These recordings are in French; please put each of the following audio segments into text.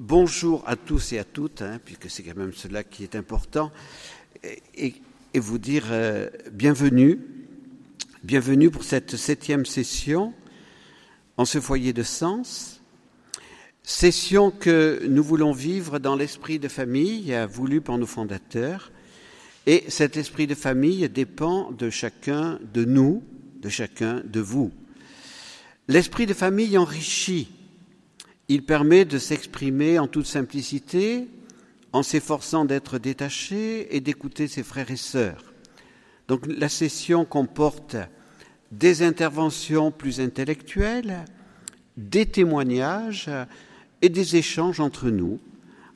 bonjour à tous et à toutes, hein, puisque c'est quand même cela qui est important, et, vous dire euh, bienvenue, bienvenue pour cette septième session en ce foyer de sens, session que nous voulons vivre dans l'esprit de famille voulu par nos fondateurs, et cet esprit de famille dépend de chacun de nous, de chacun de vous. L'esprit de famille enrichit il permet de s'exprimer en toute simplicité, en s'efforçant d'être détaché et d'écouter ses frères et sœurs. Donc la session comporte des interventions plus intellectuelles, des témoignages et des échanges entre nous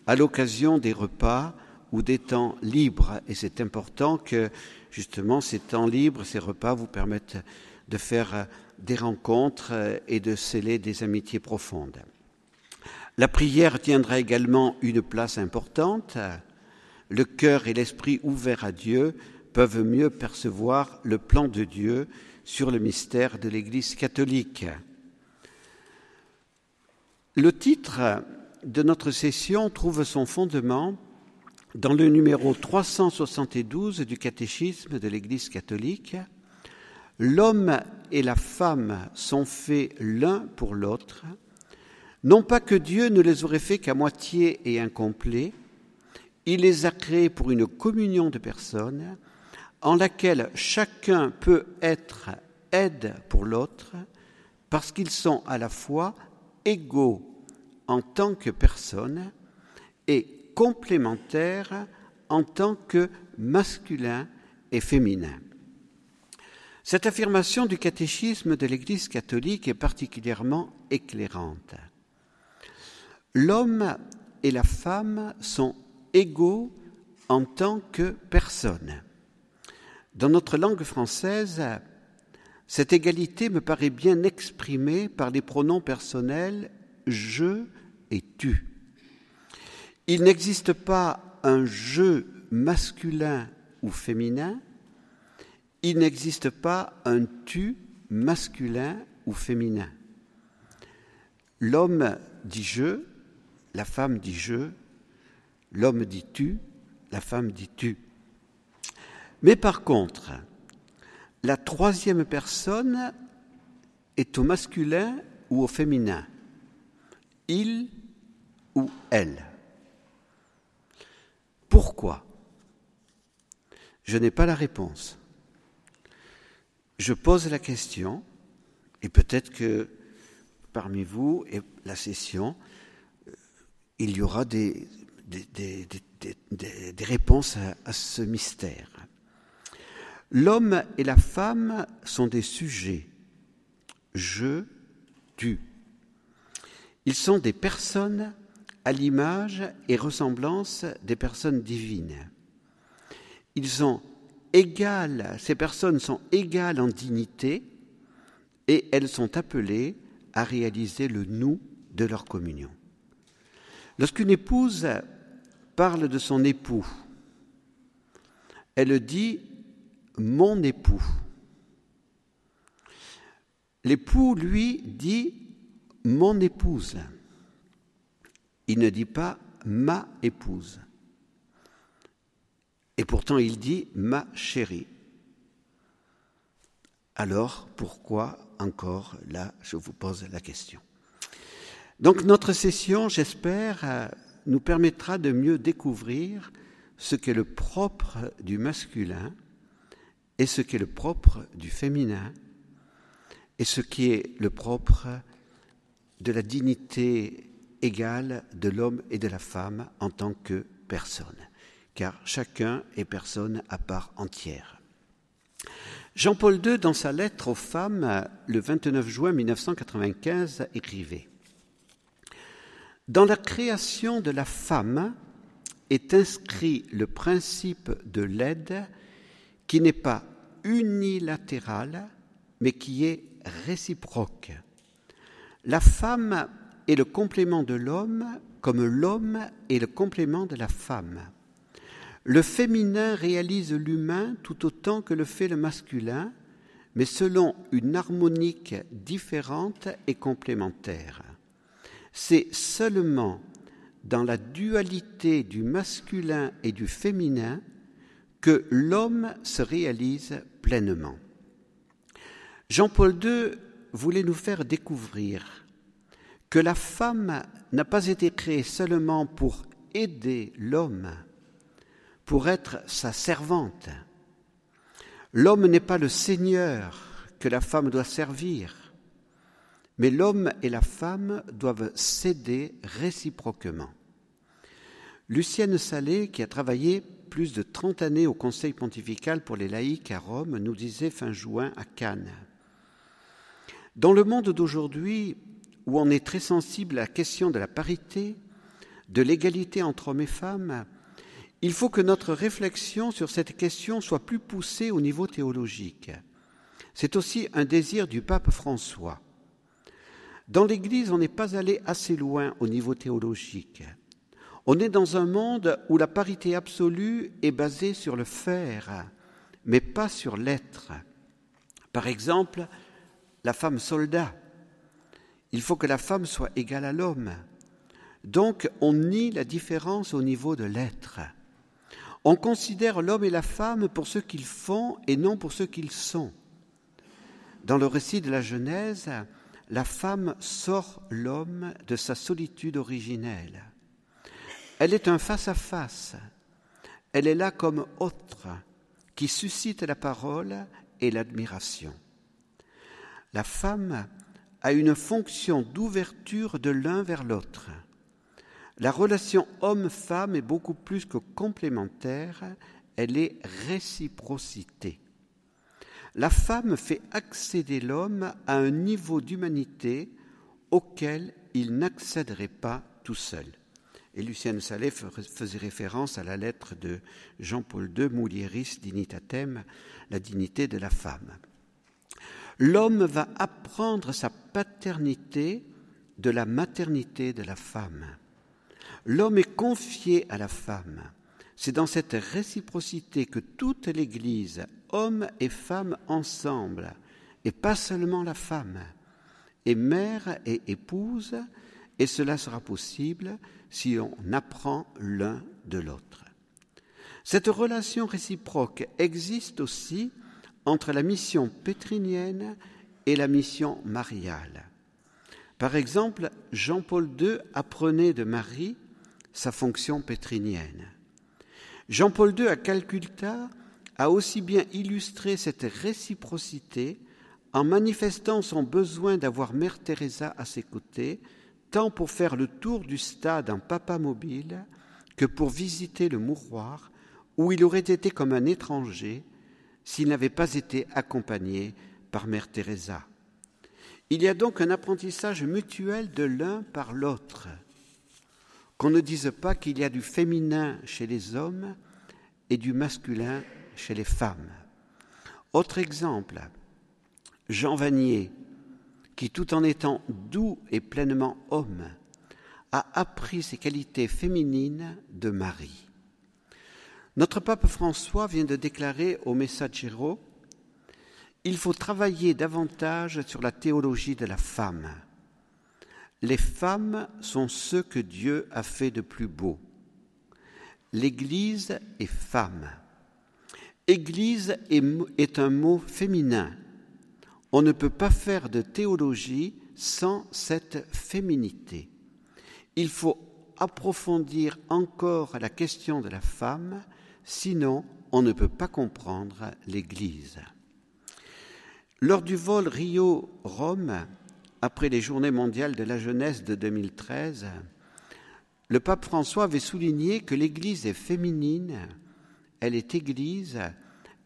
à l'occasion des repas ou des temps libres. Et c'est important que justement ces temps libres, ces repas vous permettent de faire des rencontres et de sceller des amitiés profondes. La prière tiendra également une place importante. Le cœur et l'esprit ouverts à Dieu peuvent mieux percevoir le plan de Dieu sur le mystère de l'Église catholique. Le titre de notre session trouve son fondement dans le numéro 372 du catéchisme de l'Église catholique. L'homme et la femme sont faits l'un pour l'autre non pas que Dieu ne les aurait faits qu'à moitié et incomplet, il les a créés pour une communion de personnes en laquelle chacun peut être aide pour l'autre parce qu'ils sont à la fois égaux en tant que personnes et complémentaires en tant que masculin et féminin. Cette affirmation du catéchisme de l'Église catholique est particulièrement éclairante. L'homme et la femme sont égaux en tant que personnes. Dans notre langue française, cette égalité me paraît bien exprimée par les pronoms personnels je et tu. Il n'existe pas un je masculin ou féminin, il n'existe pas un tu masculin ou féminin. L'homme dit je, la femme dit je, l'homme dit tu, la femme dit tu. Mais par contre, la troisième personne est au masculin ou au féminin, il ou elle. Pourquoi? Je n'ai pas la réponse. Je pose la question, et peut-être que parmi vous et la session, il y aura des, réponses à, ce mystère. L'homme et la femme sont des sujets. Je, tu. Ils sont des personnes à l'image et ressemblance des personnes divines. Ils sont égales, ces personnes sont égales en dignité et elles sont appelées à réaliser le nous de leur communion. Lorsqu'une épouse parle de son époux, elle dit mon époux. L'époux, lui, dit mon épouse. Il ne dit pas ma épouse. Et pourtant, il dit ma chérie. Alors, pourquoi encore là, je vous pose la question? Donc notre session, j'espère, euh, nous permettra de mieux découvrir ce qu'est le propre du masculin et ce qu'est le propre du féminin et ce qui est le propre de la dignité égale de l'homme et de la femme en tant que personne, car chacun est personne à part entière. Jean-Paul II, dans sa lettre aux femmes, le 29 juin 1995, écrivait dans la création de la femme est inscrit le principe de l'aide qui n'est pas unilatéral, mais qui est réciproque. La femme est le complément de l'homme comme l'homme est le complément de la femme. Le féminin réalise l'humain tout autant que le fait le masculin, mais selon une harmonique différente et complémentaire c'est seulement dans la dualité du masculin et du féminin que l'homme se réalise pleinement. Jean-Paul II voulait nous faire découvrir que la femme n'a pas été créée seulement pour aider l'homme, pour être sa servante. L'homme n'est pas le Seigneur que la femme doit servir, mais l'homme et la femme doivent s'aider réciproquement. Lucienne Salé, qui a travaillé plus de 30 années au Conseil pontifical pour les laïcs à Rome, nous disait fin juin à Cannes. Dans le monde d'aujourd'hui, où on est très sensible à la question de la parité, de l'égalité entre hommes et femmes, il faut que notre réflexion sur cette question soit plus poussée au niveau théologique. C'est aussi un désir du pape François. Dans l'Église, on n'est pas allé assez loin au niveau théologique. On est dans un monde où la parité absolue est basée sur le faire, mais pas sur l'être. Par exemple, la femme soldat. Il faut que la femme soit égale à l'homme. Donc on nie la différence au niveau de l'être. On considère l'homme et la femme pour ce qu'ils font et non pour ce qu'ils sont. Dans le récit de la Genèse, la femme sort l'homme de sa solitude originelle. Elle est un face-à-face. Elle est là comme autre, qui suscite la parole et l'admiration. La femme a une fonction d'ouverture de l'un vers l'autre. La relation homme-femme est beaucoup plus que complémentaire, elle est réciprocité. La femme fait accéder l'homme à un niveau d'humanité auquel il n'accéderait pas tout seul. Et Lucienne Salé faisait référence à la lettre de Jean-Paul II, Mulieris Dignitatem, la dignité de la femme. L'homme va apprendre sa paternité de la maternité de la femme. L'homme est confié à la femme. C'est dans cette réciprocité que toute l'Église, hommes et femmes ensemble, et pas seulement la femme, est mère et épouse, et cela sera possible si on apprend l'un de l'autre. Cette relation réciproque existe aussi entre la mission pétrinienne et la mission mariale. Par exemple, Jean-Paul II apprenait de Marie sa fonction pétrinienne. Jean-Paul II à Calcutta a aussi bien illustré cette réciprocité en manifestant son besoin d'avoir Mère Teresa à ses côtés, tant pour faire le tour du stade en papa mobile que pour visiter le mouroir où il aurait été comme un étranger s'il n'avait pas été accompagné par Mère Teresa. Il y a donc un apprentissage mutuel de l'un par l'autre. Qu'on ne dise pas qu'il y a du féminin chez les hommes et du masculin chez les femmes. Autre exemple, Jean Vanier, qui tout en étant doux et pleinement homme, a appris ses qualités féminines de Marie. Notre pape François vient de déclarer au Messaggero Il faut travailler davantage sur la théologie de la femme. Les femmes sont ce que Dieu a fait de plus beau. L'Église est femme. Église est, un mot féminin. On ne peut pas faire de théologie sans cette féminité. Il faut approfondir encore la question de la femme, sinon on ne peut pas comprendre l'Église. Lors du vol Rio-Rome, après les Journées mondiales de la jeunesse de 2013, le pape François avait souligné que l'Église est féminine, elle est Église,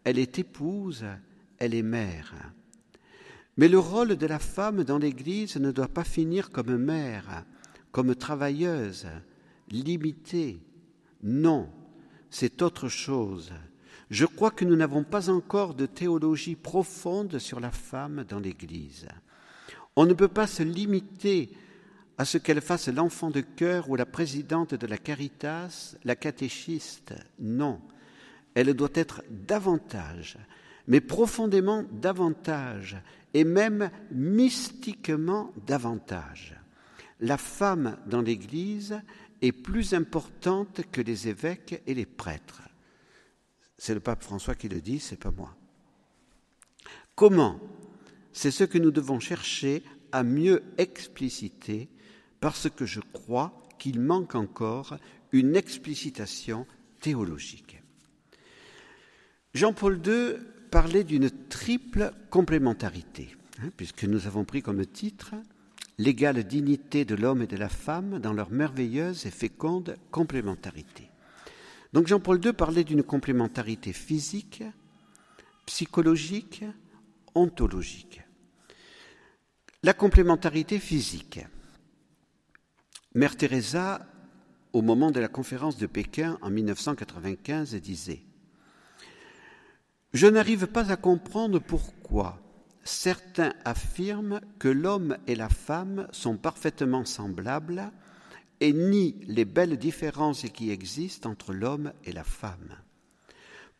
elle est épouse, elle est mère. Mais le rôle de la femme dans l'Église ne doit pas finir comme mère, comme travailleuse, limitée. Non, c'est autre chose. Je crois que nous n'avons pas encore de théologie profonde sur la femme dans l'Église. On ne peut pas se limiter à ce qu'elle fasse l'enfant de cœur ou la présidente de la Caritas, la catéchiste. Non, elle doit être davantage, mais profondément davantage, et même mystiquement davantage. la femme dans l'Église est plus importante que les évêques et les prêtres. C'est le pape François qui le dit, c'est pas moi. Comment? C'est ce que nous devons chercher à mieux expliciter parce que je crois qu'il manque encore une explicitation théologique. Jean-Paul II parlait d'une triple complémentarité, hein, puisque nous avons pris comme titre l'égale dignité de l'homme et de la femme dans leur merveilleuse et féconde complémentarité. Donc Jean-Paul II parlait d'une complémentarité physique, psychologique, ontologique. La complémentarité physique. Mère Teresa, au moment de la conférence de Pékin en 1995, disait Je n'arrive pas à comprendre pourquoi certains affirment que l'homme et la femme sont parfaitement semblables et nient les belles différences qui existent entre l'homme et la femme.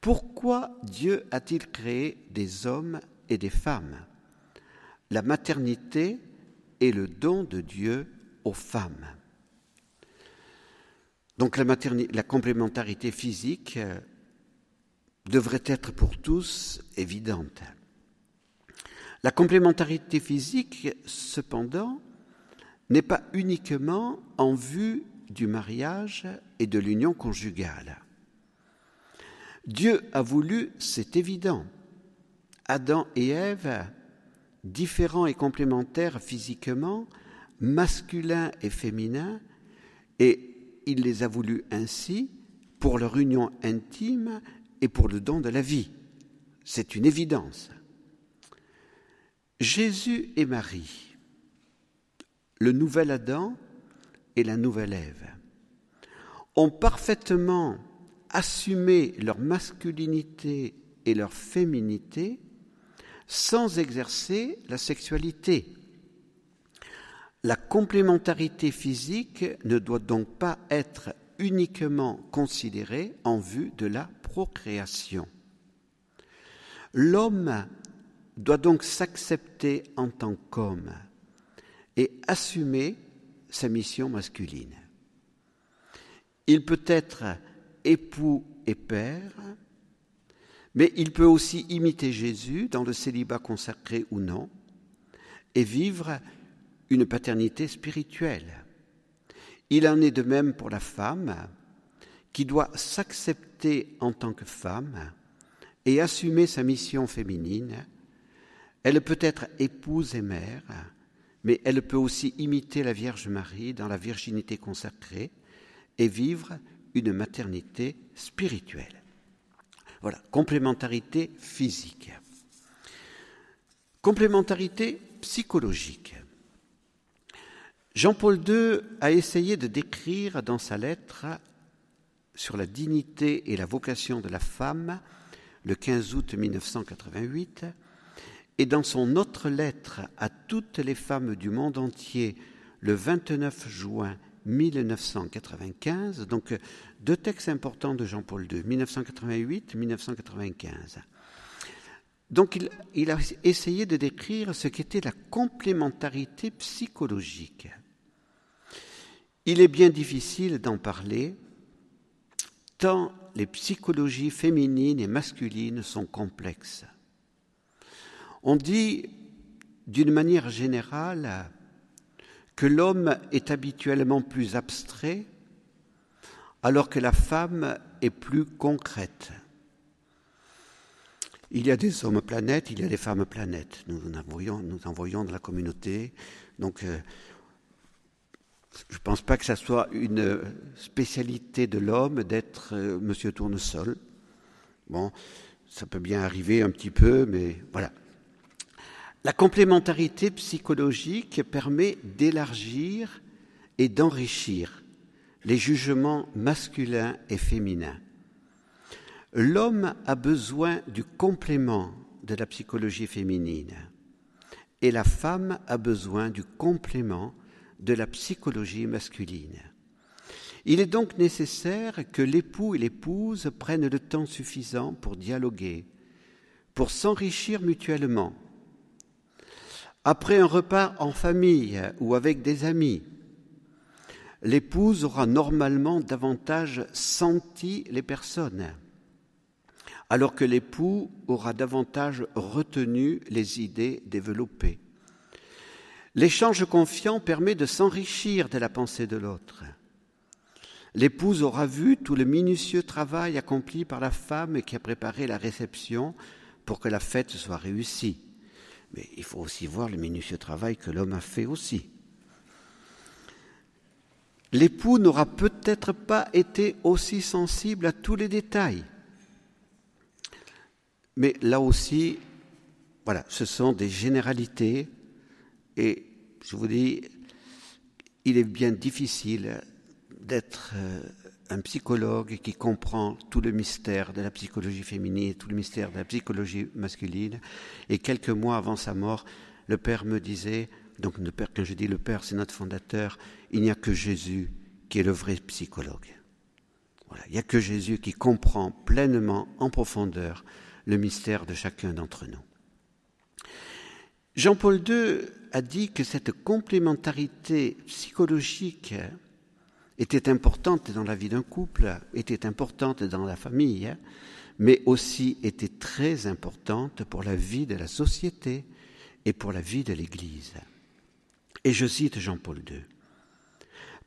Pourquoi Dieu a-t-il créé des hommes et des femmes? La maternité est le don de Dieu aux femmes. Donc la, la complémentarité physique euh, devrait être pour tous évidente. La complémentarité physique, cependant, n'est pas uniquement en vue du mariage et de l'union conjugale. Dieu a voulu, c'est évident, Adam et Ève, différents et complémentaires physiquement, masculins et féminins, et il les a voulus ainsi pour leur union intime et pour le don de la vie. C'est une évidence. Jésus et Marie, le nouvel Adam et la nouvelle Ève, ont parfaitement assumé leur masculinité et leur féminité sans exercer la sexualité. La complémentarité physique ne doit donc pas être uniquement considérée en vue de la procréation. L'homme doit donc s'accepter en tant qu'homme et assumer sa mission masculine. Il peut être époux et père, mais il peut aussi imiter Jésus dans le célibat consacré ou non et vivre une paternité spirituelle. Il en est de même pour la femme qui doit s'accepter en tant que femme et assumer sa mission féminine. Elle peut être épouse et mère, mais elle peut aussi imiter la Vierge Marie dans la virginité consacrée et vivre une maternité spirituelle. Voilà, complémentarité physique. Complémentarité psychologique. Jean-Paul II a essayé de décrire dans sa lettre sur la dignité et la vocation de la femme le 15 août 1988 et dans son autre lettre à toutes les femmes du monde entier le 29 juin 1995, donc deux textes importants de Jean-Paul II, 1988-1995. Donc il, il, a essayé de décrire ce qu'était la complémentarité psychologique. Il est bien difficile d'en parler, tant les psychologies féminines et masculines sont complexes. On dit d'une manière générale que l'homme est habituellement plus abstrait alors que la femme est plus concrète. Il y a des hommes planètes, il y a des femmes planètes. Nous en voyons, nous la communauté. Donc, euh, je ne pense pas que ça soit une spécialité de l'homme d'être euh, monsieur tournesol. Bon, ça peut bien arriver un petit peu, mais voilà. La complémentarité psychologique permet d'élargir et d'enrichir les jugements masculins et féminins. L'homme a besoin du complément de la psychologie féminine et la femme a besoin du complément de la psychologie masculine. Il est donc nécessaire que l'époux et l'épouse prennent le temps suffisant pour dialoguer, pour s'enrichir mutuellement. Après un repas en famille ou avec des amis, l'épouse aura normalement davantage senti les personnes, alors que l'époux aura davantage retenu les idées développées. L'échange confiant permet de s'enrichir de la pensée de l'autre. L'épouse aura vu tout le minutieux travail accompli par la femme qui a préparé la réception pour que la fête soit réussie. Mais il faut aussi voir le minutieux travail que l'homme a fait aussi. L'époux n'aura peut-être pas été aussi sensible à tous les détails. Mais là aussi, voilà, ce sont des généralités et je vous dis, il est bien difficile d'être euh, un psychologue qui comprend tout le mystère de la psychologie féminine, tout le mystère de la psychologie masculine. Et quelques mois avant sa mort, le Père me disait, donc le Père, quand je dis le Père, c'est notre fondateur, il n'y a que Jésus qui est le vrai psychologue. Voilà, il n'y a que Jésus qui comprend pleinement, en profondeur, le mystère de chacun d'entre nous. Jean-Paul II a dit que cette complémentarité psychologique était importante dans la vie d'un couple, était importante dans la famille, mais aussi était très importante pour la vie de la société et pour la vie de l'Église. Et je cite Jean-Paul II.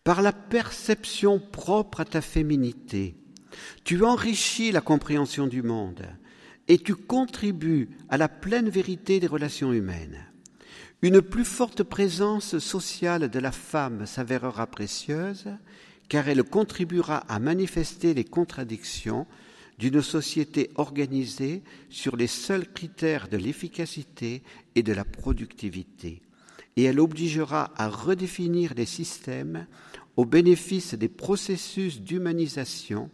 Par la perception propre à ta féminité, tu enrichis la compréhension du monde et tu contribues à la pleine vérité des relations humaines. Une plus forte présence sociale de la femme s'avérera précieuse, car elle contribuera à manifester les contradictions d'une société organisée sur les seuls critères de l'efficacité et de la productivité, et elle obligera à redéfinir les systèmes au bénéfice des processus d'humanisation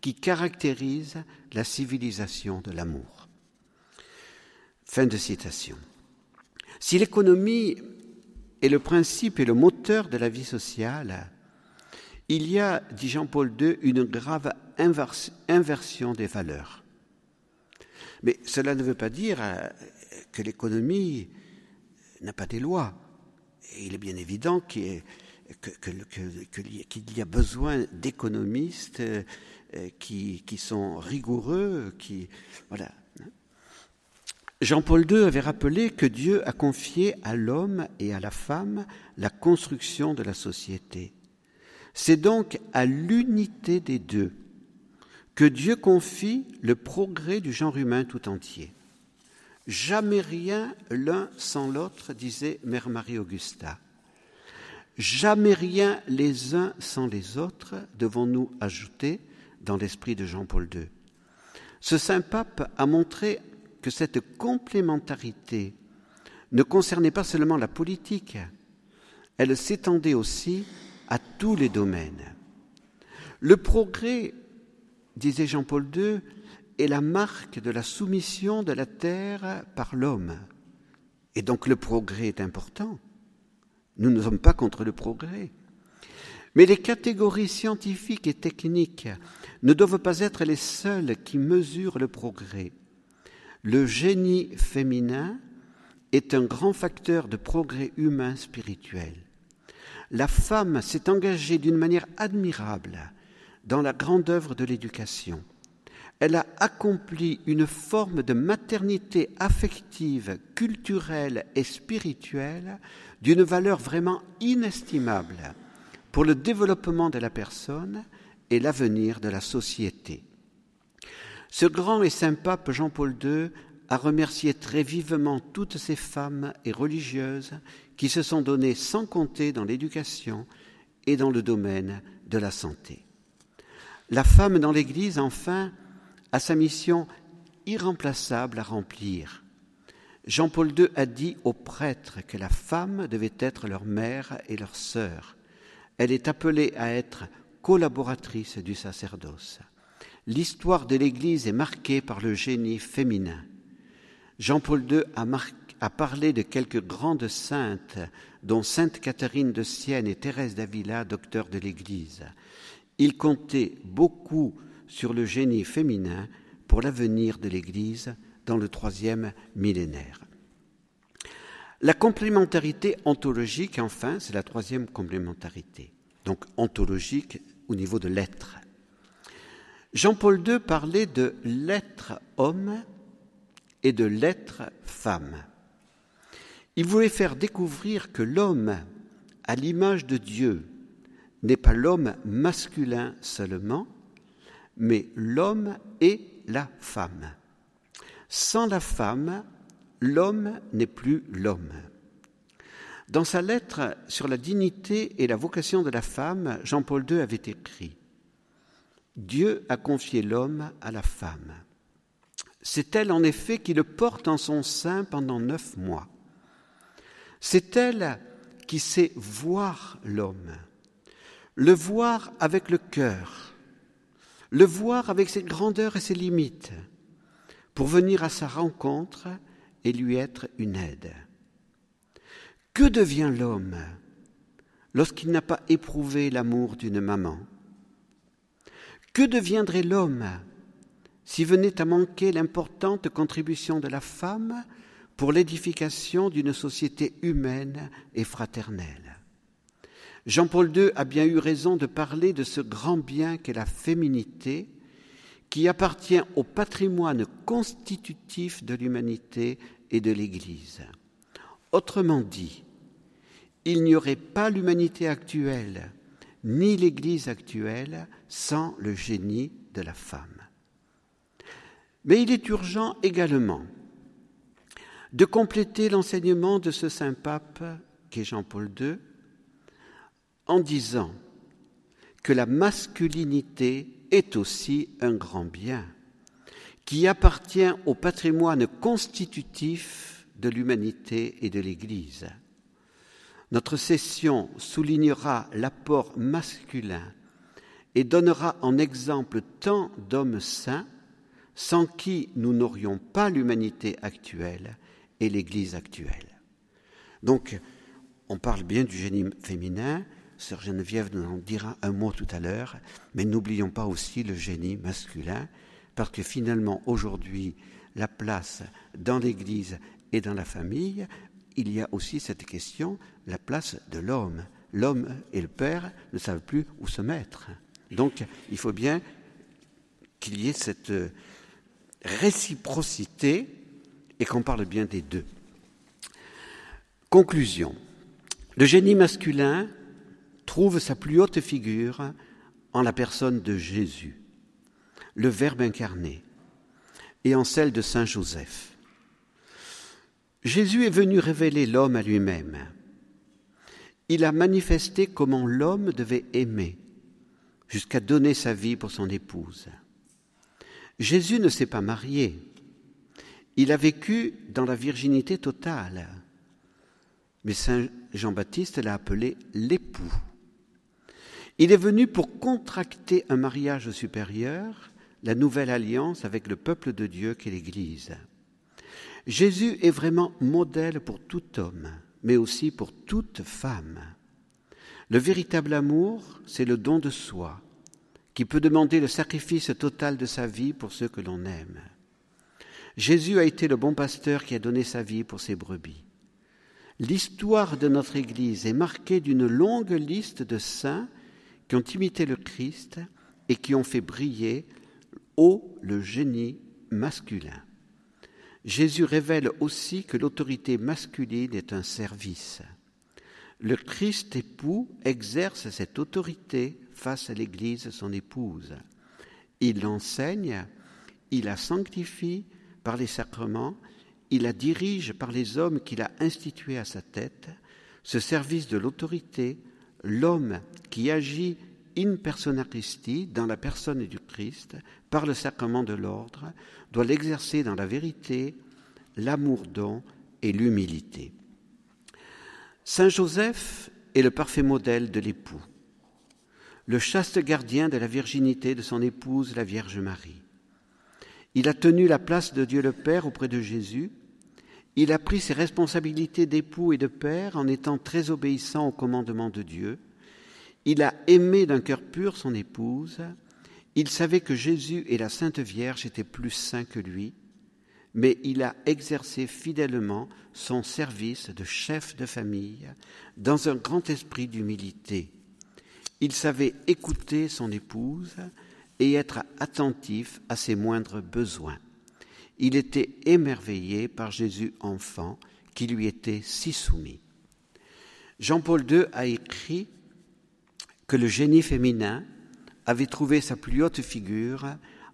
qui caractérisent la civilisation de l'amour. Fin de citation. Si l'économie est le principe et le moteur de la vie sociale, il y a, dit Jean-Paul II, une grave inversion des valeurs. Mais cela ne veut pas dire euh, que l'économie n'a pas des lois. il est bien évident qu'il y a besoin d'économistes euh, qui, qui, sont rigoureux, qui voilà. Jean-Paul II avait rappelé que Dieu a confié à l'homme et à la femme la construction de la société. C'est donc à l'unité des deux que Dieu confie le progrès du genre humain tout entier. Jamais rien l'un sans l'autre, disait Mère Marie-Augusta. Jamais rien les uns sans les autres, devons-nous ajouter dans l'esprit de Jean-Paul II. Ce saint pape a montré que cette complémentarité ne concernait pas seulement la politique, elle s'étendait aussi à tous les domaines. Le progrès, disait Jean-Paul II, est la marque de la soumission de la terre par l'homme. Et donc le progrès est important. Nous ne sommes pas contre le progrès. Mais les catégories scientifiques et techniques ne doivent pas être les seules qui mesurent le progrès. Le génie féminin est un grand facteur de progrès humain spirituel. La femme s'est engagée d'une manière admirable dans la grande œuvre de l'éducation. Elle a accompli une forme de maternité affective, culturelle et spirituelle d'une valeur vraiment inestimable pour le développement de la personne et l'avenir de la société. Ce grand et saint pape Jean-Paul II a remercié très vivement toutes ces femmes et religieuses qui se sont données sans compter dans l'éducation et dans le domaine de la santé. La femme dans l'Église, enfin, a sa mission irremplaçable à remplir. Jean-Paul II a dit aux prêtres que la femme devait être leur mère et leur sœur. Elle est appelée à être collaboratrice du sacerdoce l'histoire de l'Église est marquée par le génie féminin. Jean-Paul II a, parlé de quelques grandes saintes, dont Sainte Catherine de Sienne et Thérèse d'Avila, docteur de l'Église. Il comptait beaucoup sur le génie féminin pour l'avenir de l'Église dans le troisième millénaire. La complémentarité ontologique, enfin, c'est la troisième complémentarité. donc ontologique au niveau de l'être. Jean-Paul II parlait de l'être homme et de l'être femme. Il voulait faire découvrir que l'homme, à l'image de Dieu, n'est pas l'homme masculin seulement, mais l'homme et la femme. Sans la femme, l'homme n'est plus l'homme. Dans sa lettre sur la dignité et la vocation de la femme, Jean-Paul II avait écrit Dieu a confié l'homme à la femme. C'est elle en effet qui le porte en son sein pendant neuf mois. C'est elle qui sait voir l'homme, le voir avec le cœur, le voir avec ses grandeurs et ses limites, pour venir à sa rencontre et lui être une aide. Que devient l'homme lorsqu'il n'a pas éprouvé l'amour d'une maman Que deviendrait l'homme s'il venait à manquer l'importante contribution de la femme pour l'édification d'une société humaine et fraternelle? Jean-Paul II a bien eu raison de parler de ce grand bien qu'est la féminité, qui appartient au patrimoine constitutif de l'humanité et de l'Église. Autrement dit, il n'y aurait pas l'humanité actuelle, ni l'Église actuelle, sans le génie de la femme. Mais il est urgent également de compléter l'enseignement de ce saint pape qu'est Jean-Paul II en disant que la masculinité est aussi un grand bien qui appartient au patrimoine constitutif de l'humanité et de l'Église. Notre session soulignera l'apport masculin et donnera en exemple tant d'hommes saints sans qui nous n'aurions pas l'humanité actuelle et l'Église actuelle. Donc, on parle bien du génie féminin, Sœur Geneviève nous en dira un mot tout à l'heure, mais n'oublions pas aussi le génie masculin, parce que finalement, aujourd'hui, la place dans l'Église et dans la famille, il y a aussi cette question, la place de l'homme. L'homme et le père ne savent plus où se mettre. Donc, il faut bien qu'il y ait cette réciprocité et qu'on parle bien des deux. Conclusion. Le génie masculin trouve sa plus haute figure en la personne de Jésus, le Verbe incarné, et en celle de Saint Joseph. Jésus est venu révéler l'homme à lui-même. Il a manifesté comment l'homme devait aimer, jusqu'à donner sa vie pour son épouse. Jésus ne s'est pas marié. Il a vécu dans la virginité totale. Mais Saint Jean-Baptiste l'a appelé l'époux. Il est venu pour contracter un mariage supérieur, la nouvelle alliance avec le peuple de Dieu qu'est l'Église. Jésus est vraiment modèle pour tout homme, mais aussi pour toute femme. Le véritable amour, c'est le don de soi, qui peut demander le sacrifice total de sa vie pour ceux que l'on aime. Jésus a été le bon pasteur qui a donné sa vie pour ses brebis. L'histoire de notre Église est marquée d'une longue liste de saints qui ont imité le Christ et qui ont fait briller haut le génie masculin. Jésus révèle aussi que l'autorité masculine est un service. Le Christ époux exerce cette autorité face à l'Église, son épouse. Il l'enseigne, il la sanctifie par les sacrements, il la dirige par les hommes qu'il a institués à sa tête. Ce service de l'autorité, l'homme qui agit in persona Christi, dans la personne du Par le sacrement de l'ordre, doit l'exercer dans la vérité, l'amour don et l'humilité. Saint Joseph est le parfait modèle de l'époux le chaste gardien de la virginité de son épouse, la Vierge Marie. Il a tenu la place de Dieu le Père auprès de Jésus. Il a pris ses responsabilités d'époux et de père en étant très obéissant au commandement de Dieu. Il a aimé d'un cœur pur son épouse. Il savait que Jésus et la Sainte Vierge étaient plus saints que lui, mais il a exercé fidèlement son service de chef de famille dans un grand esprit d'humilité Il savait écouter son épouse et être attentif à ses moindres besoins. Il était émerveillé par Jésus enfant qui lui était si soumis. Jean-Paul II a écrit que le génie féminin avait trouvé sa plus haute figure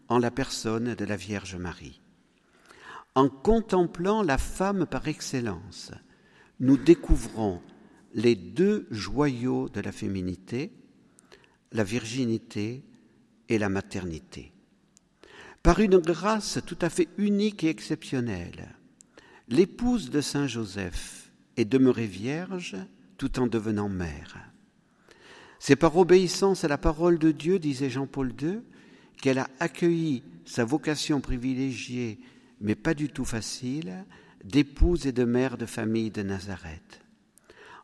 en la personne de la Vierge Marie. En contemplant la femme par excellence, nous découvrons les deux joyaux de la féminité, la virginité et la maternité. Par une grâce tout à fait unique et exceptionnelle, l'épouse de Saint Joseph est demeurée vierge tout en devenant mère. C'est par obéissance à la parole de Dieu, disait Jean-Paul II, qu'elle a accueilli sa vocation privilégiée, mais pas du tout facile, d'épouse et de mère de famille de Nazareth.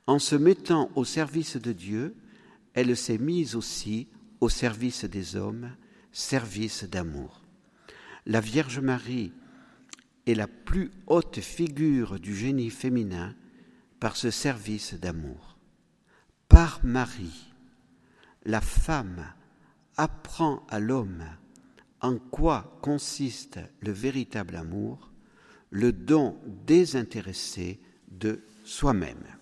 En se mettant au service de Dieu, elle s'est mise aussi au service des hommes, service d'amour. La Vierge Marie est la plus haute figure du génie féminin par ce service d'amour. Par Marie, la femme apprend à l'homme en quoi consiste le véritable amour, le don désintéressé de soi-même.